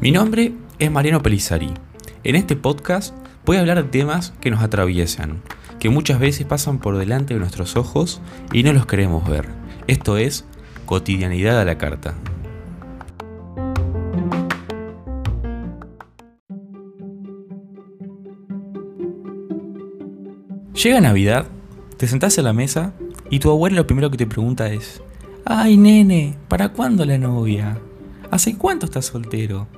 Mi nombre es Mariano Pelizari. En este podcast voy a hablar de temas que nos atraviesan, que muchas veces pasan por delante de nuestros ojos y no los queremos ver. Esto es cotidianidad a la carta. Llega Navidad, te sentás a la mesa y tu abuela lo primero que te pregunta es, ay nene, ¿para cuándo la novia? ¿Hace cuánto estás soltero?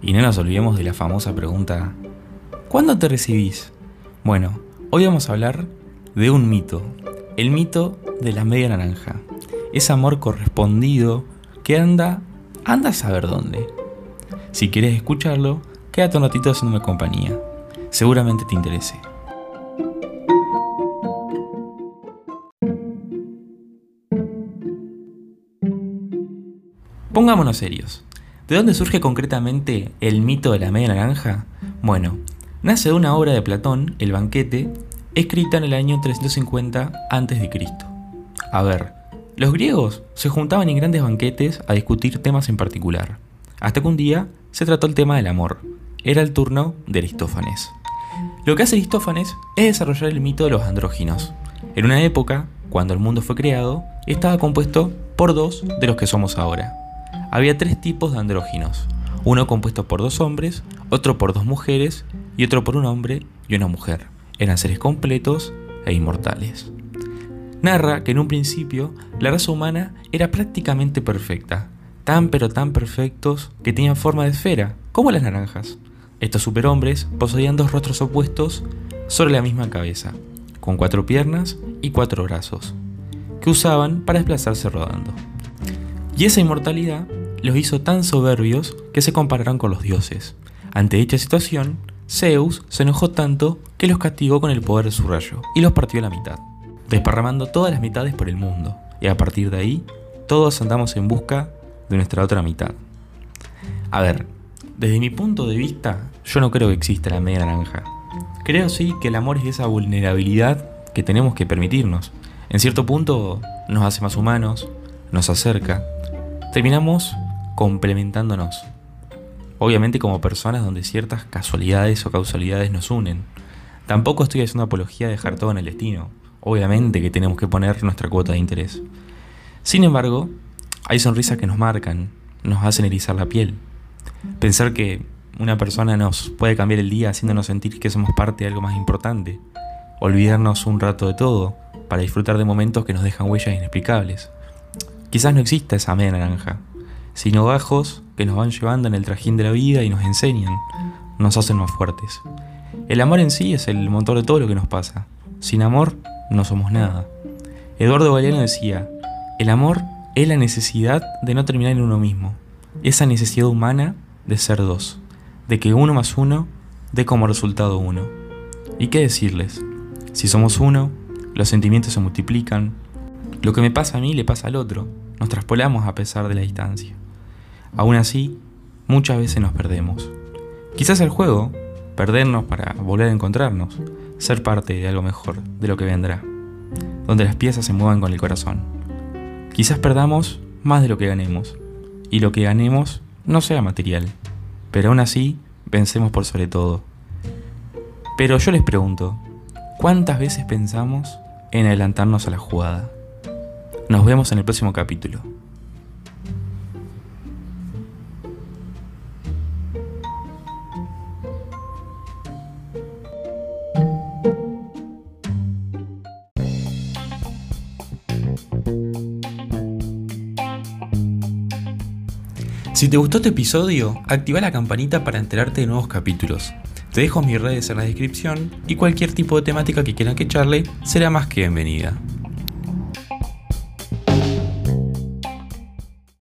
Y no nos olvidemos de la famosa pregunta, ¿cuándo te recibís? Bueno, hoy vamos a hablar de un mito, el mito de la media naranja. Ese amor correspondido que anda, anda a saber dónde. Si quieres escucharlo, quédate un ratito haciéndome compañía. Seguramente te interese. Pongámonos serios. ¿De dónde surge concretamente el mito de la media naranja? Bueno, nace de una obra de Platón, El banquete, escrita en el año 350 a.C. A ver, los griegos se juntaban en grandes banquetes a discutir temas en particular, hasta que un día se trató el tema del amor. Era el turno de Aristófanes. Lo que hace Aristófanes es desarrollar el mito de los andróginos. En una época, cuando el mundo fue creado, estaba compuesto por dos de los que somos ahora, había tres tipos de andróginos, uno compuesto por dos hombres, otro por dos mujeres y otro por un hombre y una mujer. Eran seres completos e inmortales. Narra que en un principio la raza humana era prácticamente perfecta, tan pero tan perfectos que tenían forma de esfera, como las naranjas. Estos superhombres poseían dos rostros opuestos sobre la misma cabeza, con cuatro piernas y cuatro brazos, que usaban para desplazarse rodando. Y esa inmortalidad los hizo tan soberbios que se compararon con los dioses. Ante dicha situación, Zeus se enojó tanto que los castigó con el poder de su rayo y los partió a la mitad, desparramando todas las mitades por el mundo, y a partir de ahí, todos andamos en busca de nuestra otra mitad. A ver, desde mi punto de vista, yo no creo que exista la media naranja. Creo sí que el amor es esa vulnerabilidad que tenemos que permitirnos. En cierto punto nos hace más humanos, nos acerca. Terminamos complementándonos. Obviamente como personas donde ciertas casualidades o causalidades nos unen. Tampoco estoy haciendo apología de dejar todo en el destino. Obviamente que tenemos que poner nuestra cuota de interés. Sin embargo, hay sonrisas que nos marcan, nos hacen erizar la piel. Pensar que una persona nos puede cambiar el día haciéndonos sentir que somos parte de algo más importante. Olvidarnos un rato de todo para disfrutar de momentos que nos dejan huellas inexplicables. Quizás no exista esa media naranja, sino gajos que nos van llevando en el trajín de la vida y nos enseñan, nos hacen más fuertes. El amor en sí es el motor de todo lo que nos pasa. Sin amor no somos nada. Eduardo Galeano decía, el amor es la necesidad de no terminar en uno mismo, esa necesidad humana de ser dos, de que uno más uno dé como resultado uno. ¿Y qué decirles? Si somos uno, los sentimientos se multiplican, lo que me pasa a mí le pasa al otro, nos traspolamos a pesar de la distancia. Aún así, muchas veces nos perdemos. Quizás el juego, perdernos para volver a encontrarnos, ser parte de algo mejor, de lo que vendrá, donde las piezas se muevan con el corazón. Quizás perdamos más de lo que ganemos, y lo que ganemos no sea material, pero aún así pensemos por sobre todo. Pero yo les pregunto, ¿cuántas veces pensamos en adelantarnos a la jugada? Nos vemos en el próximo capítulo. Si te gustó este episodio, activa la campanita para enterarte de nuevos capítulos. Te dejo mis redes en la descripción y cualquier tipo de temática que quieran que charle será más que bienvenida.